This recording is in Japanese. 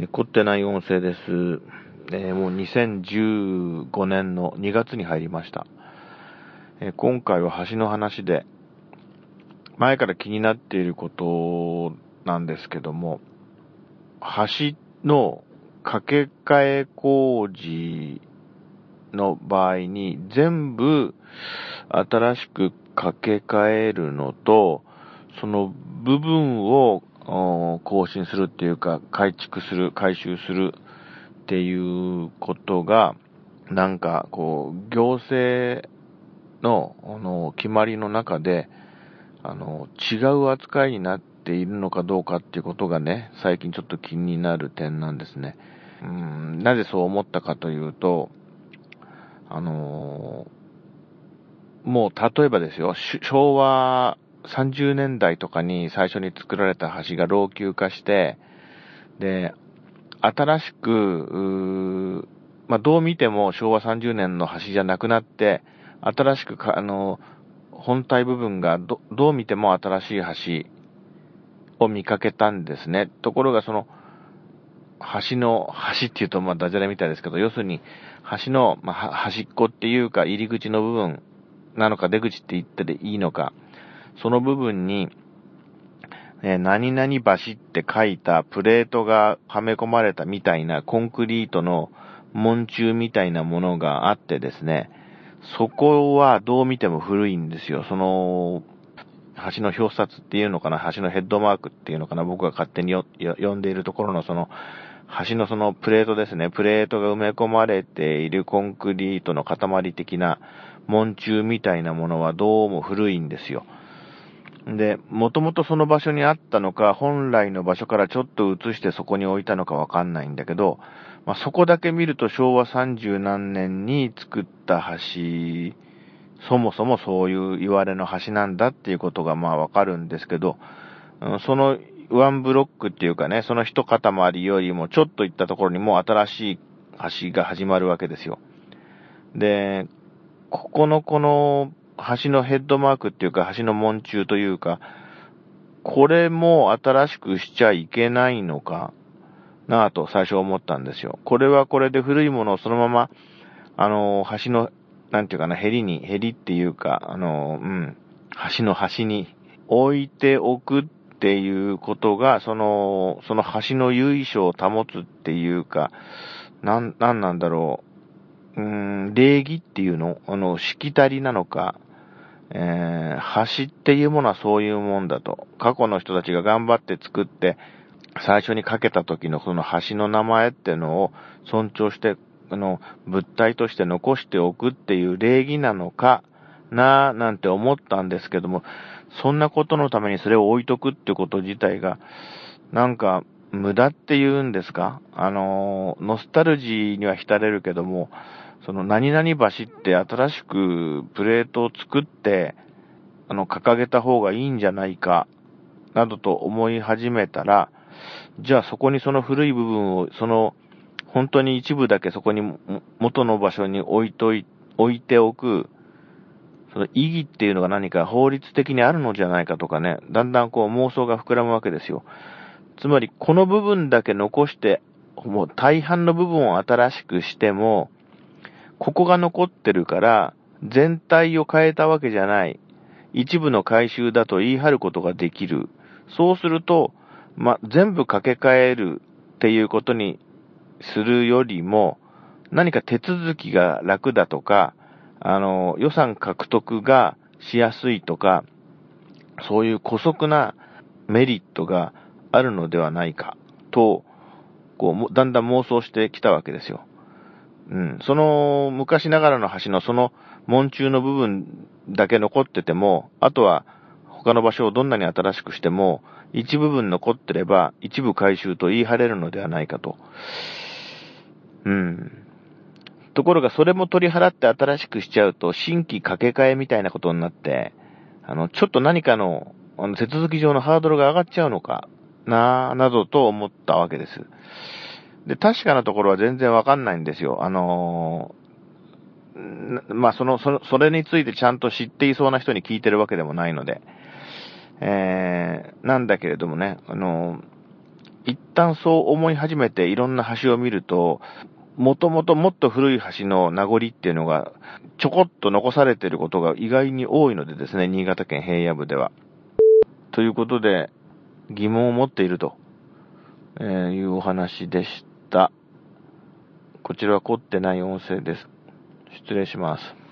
え、凝ってない音声です。えー、もう2015年の2月に入りました。えー、今回は橋の話で、前から気になっていることなんですけども、橋の架け替え工事の場合に全部新しく架け替えるのと、その部分を更新するっていうか、改築する、改修するっていうことが、なんか、こう、行政の、あの、決まりの中で、あの、違う扱いになっているのかどうかっていうことがね、最近ちょっと気になる点なんですね。うん、なぜそう思ったかというと、あのもう例えばですよ、昭和30年代とかに最初に作られた橋が老朽化して、で、新しく、まあ、どう見ても昭和30年の橋じゃなくなって、新しく、あの、本体部分がど、どう見ても新しい橋を見かけたんですね。ところがその、橋の、橋っていうとまあダジャレみたいですけど、要するに、橋の、まあ、端っこっていうか入り口の部分なのか出口って言ってでいいのか、その部分に、え、何々橋って書いたプレートがはめ込まれたみたいなコンクリートの門柱みたいなものがあってですね、そこはどう見ても古いんですよ。その、橋の表札っていうのかな、橋のヘッドマークっていうのかな、僕が勝手に呼んでいるところのその、橋のそのプレートですね、プレートが埋め込まれているコンクリートの塊的な門柱みたいなものはどうも古いんですよ。で、もともとその場所にあったのか、本来の場所からちょっと移してそこに置いたのかわかんないんだけど、まあ、そこだけ見ると昭和30何年に作った橋、そもそもそういう言われの橋なんだっていうことがまあわかるんですけど、そのワンブロックっていうかね、その一塊よりもちょっと行ったところにもう新しい橋が始まるわけですよ。で、ここのこの橋のヘッドマークっていうか、橋の門柱というか、これも新しくしちゃいけないのかなぁと最初思ったんですよ。これはこれで古いものをそのまま、あの、橋の、なんていうかな、ヘリに、ヘリっていうか、あの、うん、橋の端に置いておくっていうことが、その、その橋の由緒を保つっていうか、なん、なんなんだろう。うーん、礼儀っていうのあの、しきたりなのか、えー、橋っていうものはそういうもんだと。過去の人たちが頑張って作って、最初にかけた時のその橋の名前っていうのを尊重して、あの、物体として残しておくっていう礼儀なのかなぁ、なんて思ったんですけども、そんなことのためにそれを置いとくってこと自体が、なんか、無駄って言うんですか？あの、ノスタルジーには浸れるけども、その何々橋って新しくプレートを作って、あの、掲げた方がいいんじゃないか、などと思い始めたら、じゃあそこにその古い部分を、その、本当に一部だけそこに元の場所に置いとい、置いておく、その意義っていうのが何か法律的にあるのじゃないかとかね、だんだんこう妄想が膨らむわけですよ。つまり、この部分だけ残して、もう大半の部分を新しくしても、ここが残ってるから、全体を変えたわけじゃない。一部の回収だと言い張ることができる。そうすると、ま、全部掛け替えるっていうことにするよりも、何か手続きが楽だとか、あの、予算獲得がしやすいとか、そういう古速なメリットがあるのではないか、と、こう、だんだん妄想してきたわけですよ。うん。その昔ながらの橋のその門柱の部分だけ残ってても、あとは他の場所をどんなに新しくしても、一部分残ってれば一部回収と言い張れるのではないかと。うん。ところがそれも取り払って新しくしちゃうと、新規掛け替えみたいなことになって、あの、ちょっと何かの、あの、手続き上のハードルが上がっちゃうのかな、などと思ったわけです。で、確かなところは全然わかんないんですよ。あのー、まあ、その、そそれについてちゃんと知っていそうな人に聞いてるわけでもないので、えー、なんだけれどもね、あのー、一旦そう思い始めていろんな橋を見ると、もともともっと古い橋の名残っていうのがちょこっと残されてることが意外に多いのでですね、新潟県平野部では。ということで、疑問を持っていると、えいうお話でした。こちらは凝ってない音声です。失礼します。